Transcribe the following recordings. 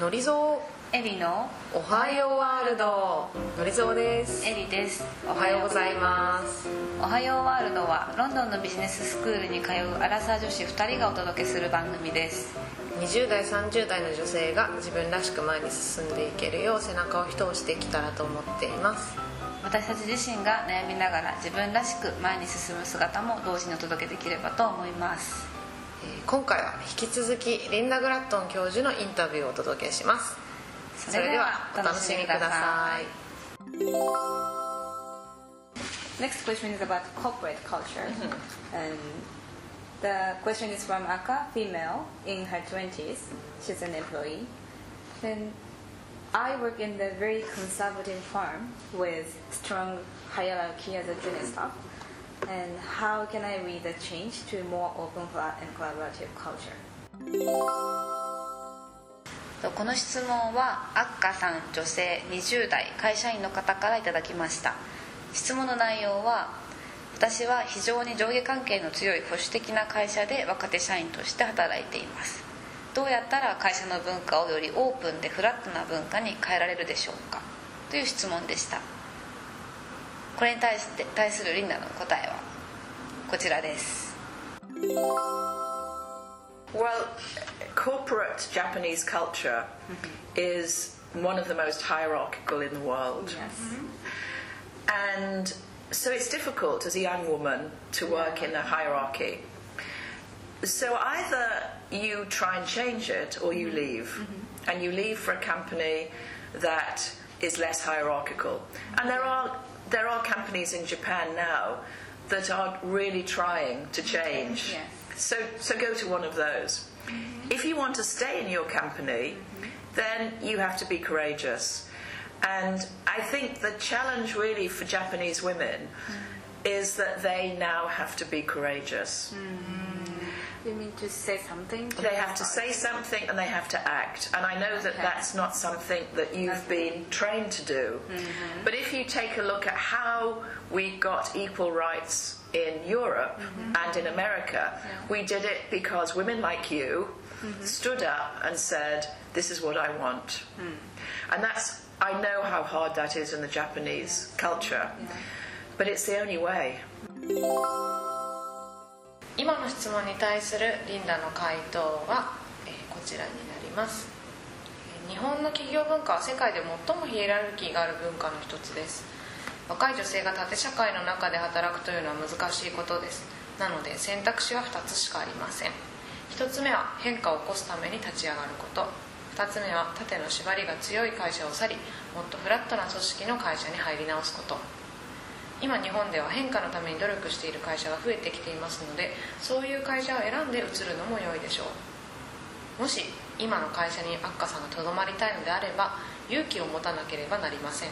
のりぞエリのうおはようワールド。のりぞうです。エリです。おはようございます。おはようワールドはロンドンのビジネススクールに通うアラサー女子2人がお届けする番組です。20代30代の女性が自分らしく前に進んでいけるよう背中を一押してきたらと思っています。私たち自身が悩みながら自分らしく前に進む姿も同時にお届けできればと思います。えー今回は引き続きリンダ・グラットン教授のインタビューをお届けしますそれではお楽しみください Next question is about corporate culture. And the question is from Aka, female, in her 20s. She's an employee. Then I work in the very conservative firm with strong hierarchy as a junior staff. And how can I read the change to a more open and collaborative culture? この質問はアッカさん女性20代会社員の方からいただきました。質問の内容は私は非常に上下関係の強い保守的な会社で若手社員として働いています。どうやったら会社の文化をよりオープンでフラットな文化に変えられるでしょうか？という質問でした。これに対して対するリンダの答えはこちらです Well, corporate Japanese culture is one of the most hierarchical in the world. And so it's difficult as a young woman to work in a hierarchy. So either you try and change it or you leave. And you leave for a company that is less hierarchical. And there are there are companies in Japan now that are really trying to change. Yes. So so go to one of those. Mm-hmm. If you want to stay in your company, mm-hmm. then you have to be courageous. And I think the challenge really for Japanese women mm. is that they now have to be courageous. Mm-hmm. You mean to say something? They have to say something and they have to act. And I know that Okay. that's not something that you've been trained to do. Mm-hmm. But if you take a look at how we got equal rights in Europe mm-hmm. and in America, we did it because women like you mm-hmm. stood up and said, This is what I want. Hmm. And that's, I know how hard that is in the Japanese culture, but it's the only way. 今の質問に対するリンダの回答は、えこちらになります。日本の企業文化は世界で最もヒエラルキーがある文化の一つです。若い女性が縦社会の中で働くというのは難しいことです。なので選択肢は2つしかありません。1つ目は変化を起こすために立ち上がること。2つ目は縦の縛りが強い会社を去りもっとフラットな組織の会社に入り直すこと。今日本では変化のために努力している会社が増えてきていますのでそういう会社を選んで移るのも良いでしょう。もし今の会社にアッカさんがとどまりたいのであれば勇気を持たなければなりません。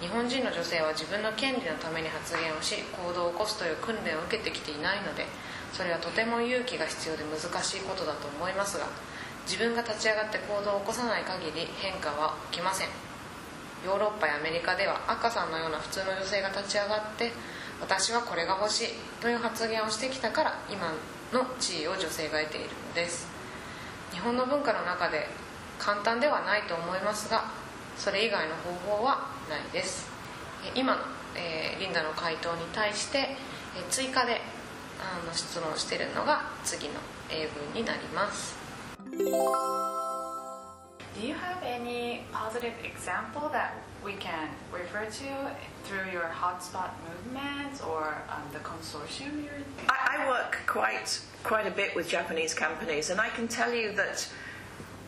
日本人の女性は自分の権利のために発言をし行動を起こすという訓練を受けてきていないのでそれはとても勇気が必要で難しいことだと思いますが自分が立ち上がって行動を起こさない限り変化は起きません。ヨーロッパやアメリカでは赤さんのような普通の女性が立ち上がって私はこれが欲しいという発言をしてきたから今の地位を女性が得ているのです。日本の文化の中で簡単ではないと思いますがそれ以外の方法はないです。今の、えーリンダの回答に対してえー追加であの質問しているのが次の英文になります。Do you have any positive example that we can refer to through your hotspot movement or um, the consortium you're I, I work quite quite a bit with Japanese companies, and I can tell you that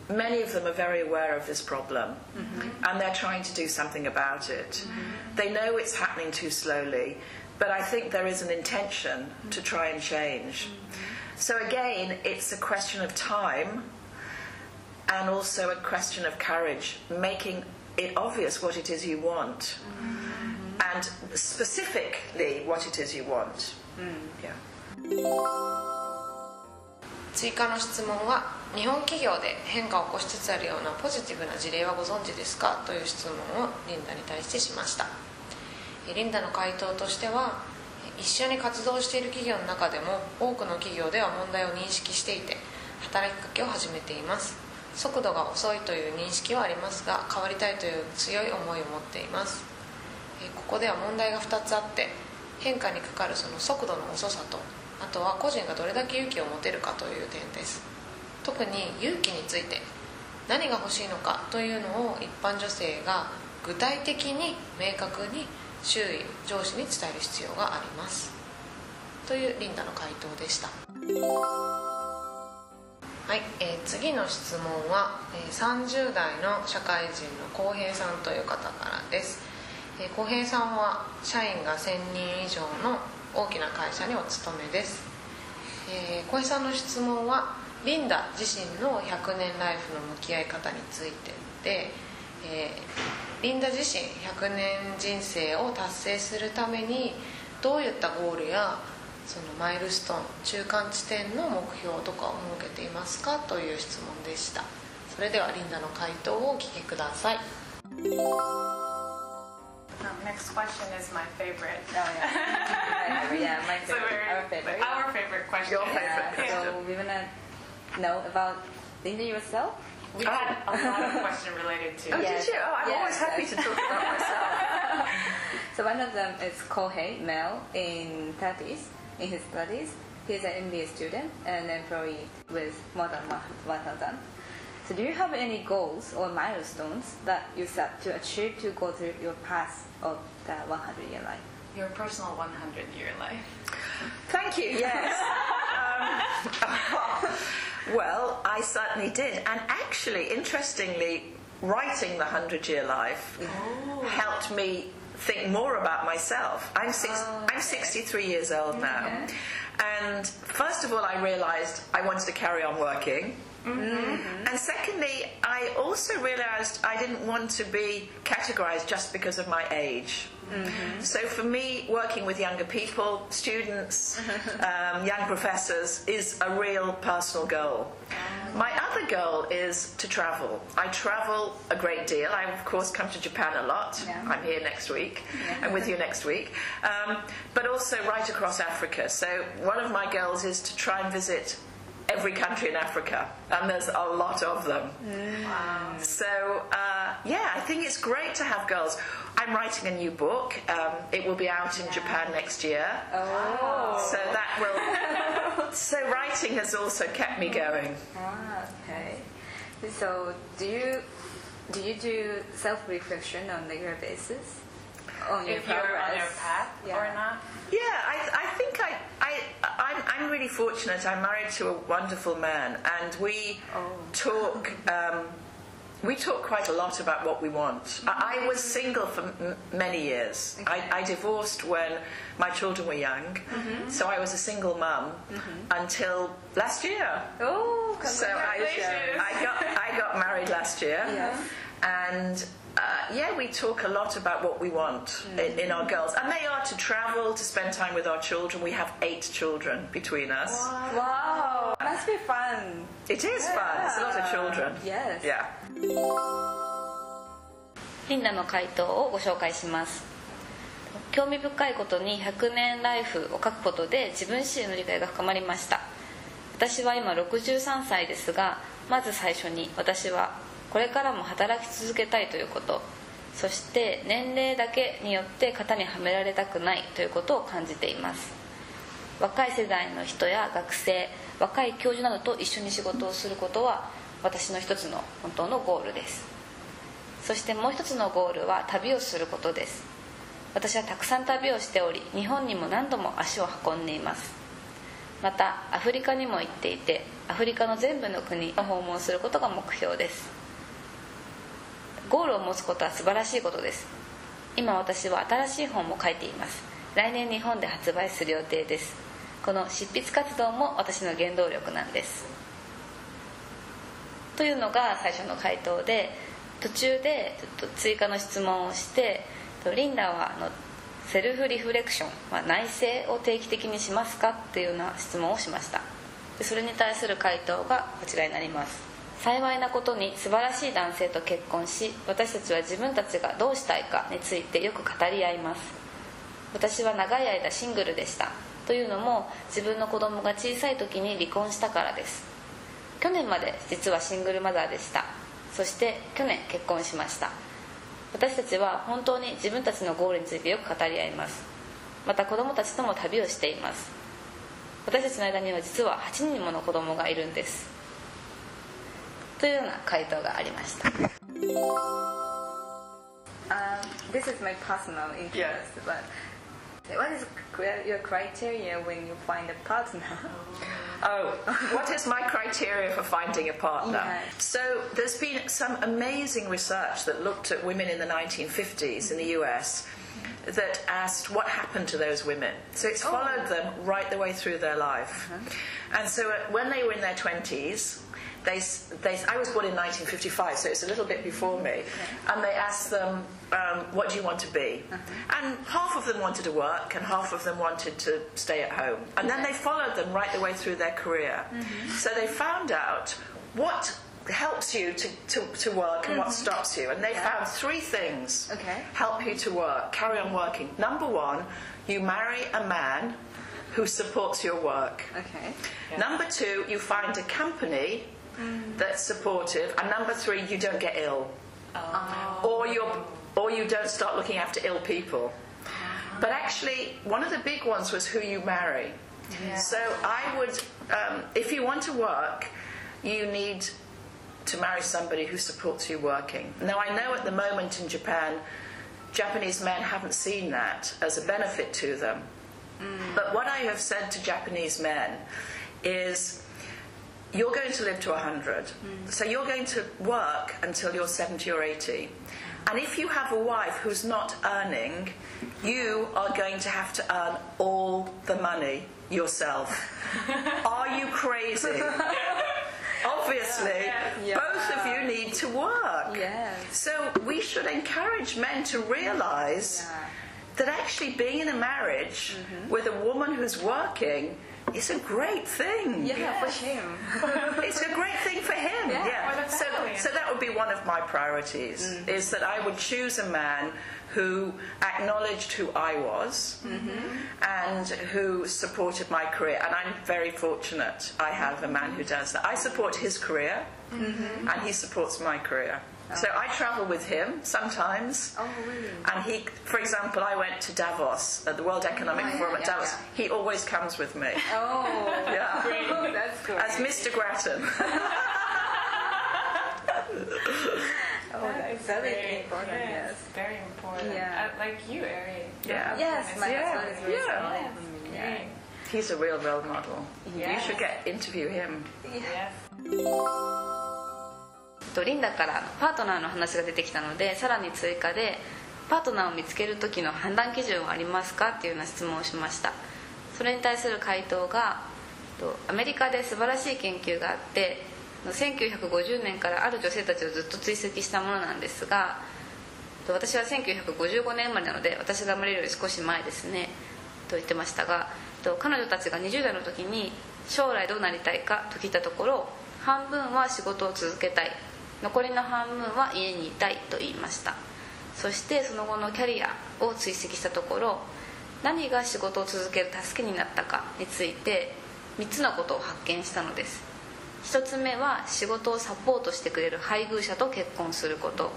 many of them are very aware of this problem, mm-hmm. and they're trying to do something about it. Mm-hmm. They know it's happening too slowly, but I think there is an intention to try and change. Mm-hmm. So again, it's a question of time, and also a question of courage, making it obvious what it is you want, and specifically what it is you want. Yeah. 追加の質問は日本企業で変化を起こしつつあるようなポジティブな事例はご存知ですか？という質問をリンダに対してしました。えリンダの回答としてはえ一緒に活動している企業の中でも多くの企業では問題を認識していて働きかけを始めています速度が遅いという認識はありますが変わりたいという強い思いを持っています。ここでは問題が2つあって変化にかかるその速度の遅さとあとは個人がどれだけ勇気を持てるかという点です。特に勇気について何が欲しいのかというのを一般女性が具体的に明確に周囲上司に伝える必要があります。というリンダの回答でした。はい、えー次の質問は、えー30代の社会人の浩平さんという方からです。えー平さんは社員が1000人以上の大きな会社にお勤めです。えー平さんの質問はリンダ自身の100年ライフの向き合い方についてで、えーリンダ自身100年人生を達成するためにどういったゴールやそのマイルストーン中間地点の目標とかを設けていますかという質問でしたそれではリンダの回答をお聞きください Um, next question is my favorite. Oh, yeah. yeah, my So favorite. we're- Our favorite. Our favorite question. Your favorite Yeah, so we wanna know about Linda yourself. We had a lot of questions related to. Oh, Yes. did you? Oh, I'm Yes, always happy to talk about myself. So one of them is Kohei, male, in 30s, in his studies. He's an MBA student and employee with more than 1,000. So do you have any goals or milestones that you set to achieve to go through your path of the 100-year life? Your personal 100 year life. Thank you. Yes. um, well, I certainly did. And actually, interestingly, writing The Hundred Year Life helped me think more about myself. I'm, six, Oh, I'm 63 years old now. Okay. And first of all, I realized I wanted to carry on working. And secondly, I also realized I didn't want to be categorized just because of my age. So for me, working with younger people, students, um, young professors, is a real personal goal. My other goal is to travel. I travel a great deal. I, of course, come to Japan a lot. Yeah. I'm here next week. I'm with you next week. Um, but also right across Africa. So one of my goals is to try and visit every country in Africa, and there's a lot of them. Wow. So, uh, yeah, I think it's great to have girls. I'm writing a new book. Um, it will be out in Japan next year. Oh. So that will. so writing has also kept me going. Ah, okay. So do you do you do self-reflection on a regular basis? On your If you're on your path Yeah. or not. Yeah, I, I think I, I, I'm, I'm really fortunate. I'm married to a wonderful man, and we Oh. talk. Um, we talk quite a lot about what we want. I, I mm-hmm. was single for m- many years. I, I divorced when my children were young, mm-hmm. so I was a single mum mm-hmm. until last year. Oh, So I, I got I got married last year, Yes. And uh, yeah, we talk a lot about what we want in, in our goals, and they are to travel, to spend time with our children. We have eight children between us. Wow, must be fun. It is fun. It's a lot of children. Yes. Yeah. リンダの回答をご紹介します興味深いことに100年ライフを書くことで自分自身の理解が深まりました私は今63歳ですがまず最初に私はこれからも働き続けたいということそして年齢だけによって型にはめられたくないということを感じています。若い世代の人や学生若い教授などと一緒に仕事をすることは私の一つの本当のゴールです。そしてもう一つのゴールは旅をすることです。私はたくさん旅をしており日本にも何度も足を運んでいます。またアフリカにも行っていてアフリカの全部の国を訪問することが目標です。ゴールを持つことは素晴らしいことです。今私は新しい本も書いています。来年日本で発売する予定です。この執筆活動も私の原動力なんです。というのが最初の回答で途中でちょっと追加の質問をしてリンダはあのセルフリフレクション、まあ、内省を定期的にしますか？っていうような質問をしました。でそれに対する回答がこちらになります。幸いなことに素晴らしい男性と結婚し私たちは自分たちがどうしたいかについてよく語り合います。私は長い間シングルでした。というのも自分の子供が小さい時に離婚したからです。去年まで実はシングルマザーでした。そして去年結婚しました。私たちは本当に自分たちのゴールについてよく語り合います。また子供たちとも旅をしています。私たちの間には実は8人もの子供がいるんです。というような回答がありました Um, this is my personal interest, Yeah. but what is cri- your criteria when you find a partner? Oh, what is my criteria for finding a partner? Yeah. So, there's been some amazing research that looked at women in the 1950s in the US that asked what happened to those women. So, it's followed them right the way through their life. And so, uh, when they were in their 20s, they, they, I was born in 1955, so it's a little bit before me. And they asked them, um, What do you want to be? Uh-huh. And half of them wanted to work, and half of them wanted to stay at home. And then they followed them right the way through their career. Mm-hmm. So they found out what helps you to, to, to work and what mm-hmm. stops you. And they found three things Okay. help you to work, carry on working. Number one, you marry a man who supports your work. Okay. Number two, you find a company that's supportive, and number three, you don't get ill, or you're, or you don't start looking after ill people. But actually, one of the big ones was who you marry. So I would, um, if you want to work, you need to marry somebody who supports you working. Now I know at the moment in Japan, Japanese men haven't seen that as a benefit to them. But what I have said to Japanese men is you're going to live to 100. Mm. So you're going to work until you're 70 or 80. And if you have a wife who's not earning, you are going to have to earn all the money yourself. are you crazy? Obviously, both of you need to work. Yes. So we should encourage men to realize that actually being in a marriage mm-hmm. with a woman who's working is a great thing. Yeah, for him. It's a great thing for him. Yeah. for So, so that would be one of my priorities mm. is that I would choose a man who acknowledged who I was mm-hmm. and who supported my career. And I'm very fortunate I have a man who does that. I support his career mm-hmm. and he supports my career. So I travel with him sometimes. Oh, really? And he, for example, I went to Davos at the World Economic Oh, yeah, Forum at yeah, Davos. yeah. He always comes with me. Oh, Yeah. that's great. As Mr. Grattan. Oh, that's very important. Yes, Yes. very important. Yeah. Uh, like you, Ari. Yeah. Yes, my Yeah, husband is very yeah. supportive of He's a real role model. You should get interview him. Yes. とリンダからパートナーの話が出てきたのでさらに追加でパートナーを見つける時の判断基準はありますかっていうような質問をしました。それに対する回答がアメリカで素晴らしい研究があって1950年からある女性たちをずっと追跡したものなんですが私は1955年生まれなので私が生まれるより少し前ですねと言ってましたが彼女たちが20代の時に将来どうなりたいかと聞いたところ半分は仕事を続けたい。残りの半分は家にいたいと言いました。そしてその後のキャリアを追跡したところ何が仕事を続ける助けになったかについて3つのことを発見したのです。1つ目は仕事をサポートしてくれる配偶者と結婚すること。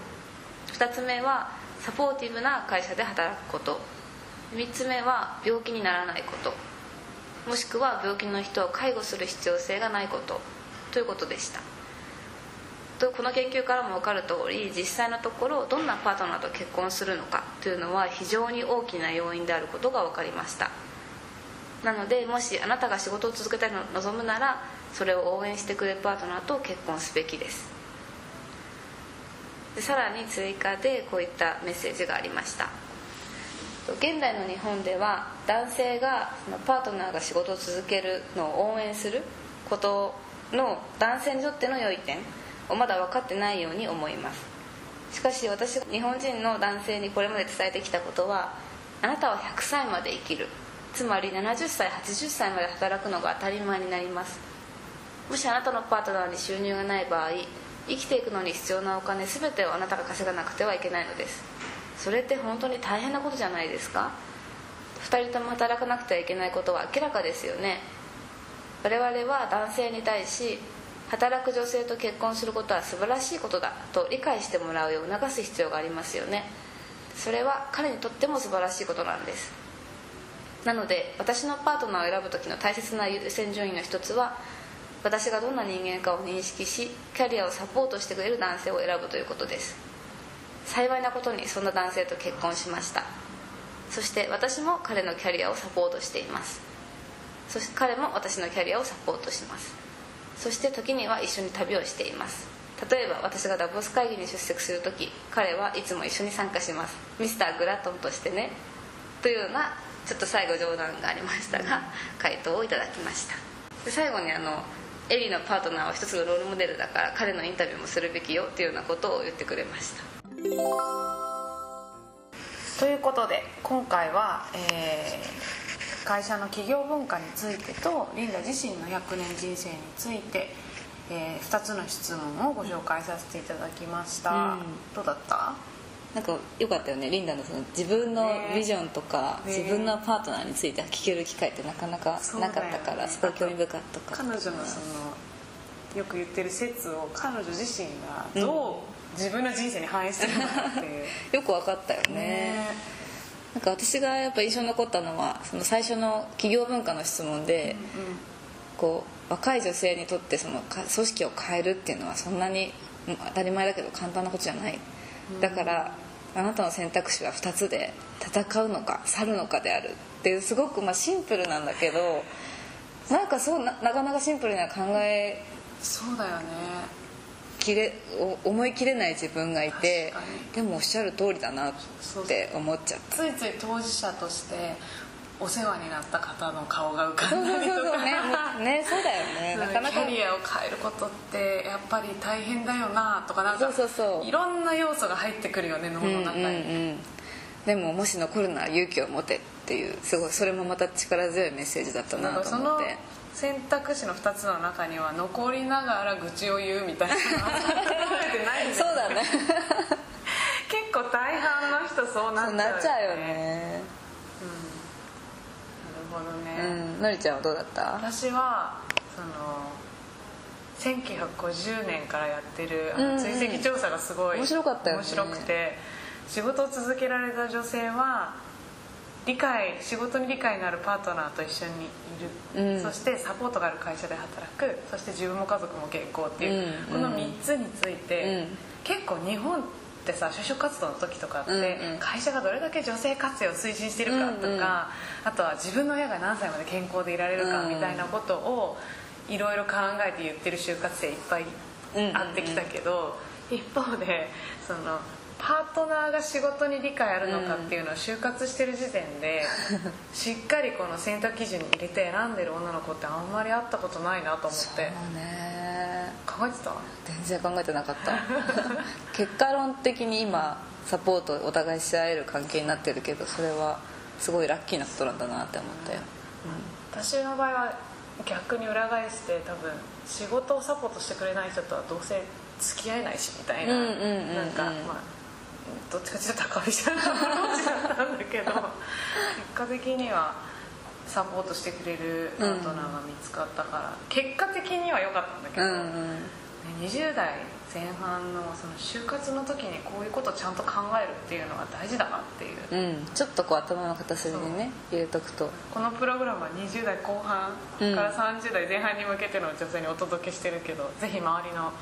2つ目はサポーティブな会社で働くこと。3つ目は病気にならないこと。もしくは病気の人を介護する必要性がないこと。ということでした。この研究からも分かる通り実際のところどんなパートナーと結婚するのかというのは非常に大きな要因であることが分かりました。なのでもしあなたが仕事を続けたいのを望むならそれを応援してくれるパートナーと結婚すべきです。でさらに追加でこういったメッセージがありました。現代の日本では男性がそのパートナーが仕事を続けるのを応援することの男性にとっての良い点。をまだ分かってないように思います。しかし私が日本人の男性にこれまで伝えてきたことはあなたは100歳まで生きる。つまり70歳80歳まで働くのが当たり前になります。もしあなたのパートナーに収入がない場合生きていくのに必要なお金全てをあなたが稼がなくてはいけないのです。それって本当に大変なことじゃないですか？2人とも働かなくてはいけないことは明らかですよね。我々は男性に対し働く女性と結婚することは素晴らしいことだと理解してもらうよう促す必要がありますよね。それは彼にとっても素晴らしいことなんです。なので私のパートナーを選ぶ時の大切な優先順位の一つは私がどんな人間かを認識しキャリアをサポートしてくれる男性を選ぶということです。幸いなことにそんな男性と結婚しました。そして私も彼のキャリアをサポートしています。そして彼も私のキャリアをサポートします。そして時には一緒に旅をしています。例えば私がダボス会議に出席する時彼はいつも一緒に参加します。ミスターグラトンとしてね。というようなちょっと最後冗談がありましたが回答をいただきました。で最後にあのエリーのパートナーは一つのロールモデルだから彼のインタビューもするべきよっていうようなことを言ってくれました。ということで今回は、えー会社の企業文化についてとリンダ自身の100年人生について、え2つの質問をご紹介させていただきました、うん。どうだった？なんか良かったよねリンダのその自分のね。ビジョンとか、ね。自分のパートナーについて聞ける機会ってなかなかなかったから、すごい興味深かった彼女のそのよく言ってる説を彼女自身がどう自分の人生に反映してるのかっていう。よく分かったよね。ねなんか私がやっぱ印象に残ったのはその最初の企業文化の質問で、こう若い女性にとってその組織を変えるっていうのはそんなに当たり前だけど簡単なことじゃない、だからあなたの選択肢は2つで戦うのか去るのかであるっていうすごくまシンプルなんだけどなんかそうななかなかシンプルには考えそうだよね。きれお思い切れない自分がいてでもおっしゃる通りだなって思っちゃった。ついつい当事者としてお世話になった方の顔が浮かんだりとか。ね ねそうだよね。なかなかキャリアを変えることってやっぱり大変だよなとかなんかそうそうそう。いろんな要素が入ってくるよね脳の中に、うんうん。うんでももし残るなら勇気を持てっていうすごいそれもまた力強いメッセージだったなんなかそのと思って選択肢の2つの中には残りながら愚痴を言うみたいな。そうだね。結構大半の人そうなっちゃうなっちゃうよね。なるほどうね、ん。のりちゃんはどうだった？私はその1950年からやってるあうんうん。の追跡調査がすごい面白かったよね。面白くて仕事を続けられた女性は理解仕事に理解のあるパートナーと一緒にいる、うん。そしてサポートがある会社で働く。そして自分も家族も健康っていう、うん。うんこの3つについて、うん。結構日本ってさ就職活動の時とかって、会社がどれだけ女性活用を推進してるかとか、うんうん。あとは自分の親が何歳まで健康でいられるかみたいなことをいろいろ考えて言ってる就活生いっぱい会ってきたけど、一方でそのパートナーが仕事に理解あるのかっていうのを就活してる時点で、しっかりこの選択基準に入れて選んでる女の子ってあんまり会ったことないなと思って。そうね。考えてた？全然考えてなかった。結果論的に今サポートをお互いし合える関係になってるけどそれはすごいラッキーなことなんだなって思ったよ、私の場合は逆に裏返して多分仕事をサポートしてくれない人とはどうせ付き合えないしみたいなうんうんうんうん。なんかまあどっちかっていうと高飛車なアプローチだったんだけど結果的にはサポートしてくれるパートナーが見つかったから、結果的には良かったんだけど、うんうん。ね20代前半のその就活の時にこういうことをちゃんと考えるっていうのが大事だなっていう。うん、ちょっとこう頭の片隅にね入れとくと。このプログラムは20代後半から30代前半に向けての女性にお届けしてるけど、ぜひ周りの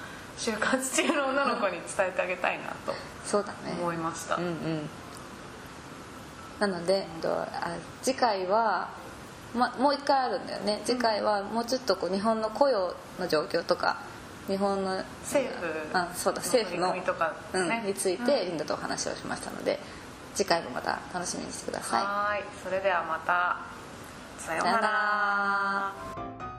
就活中の女の子に伝えてあげたいなとそうだね。思いました、うんうん。なのでえっとあ次回は、ま、もう一回あるんだよね。次回はもうちょっとこう日本の雇用の状況とか日本の政府あそうだ政府の取り組みとかうんねについてリンダとお話をしましたので次回もまた楽しみにしてください。はーい。それではまた。さようなら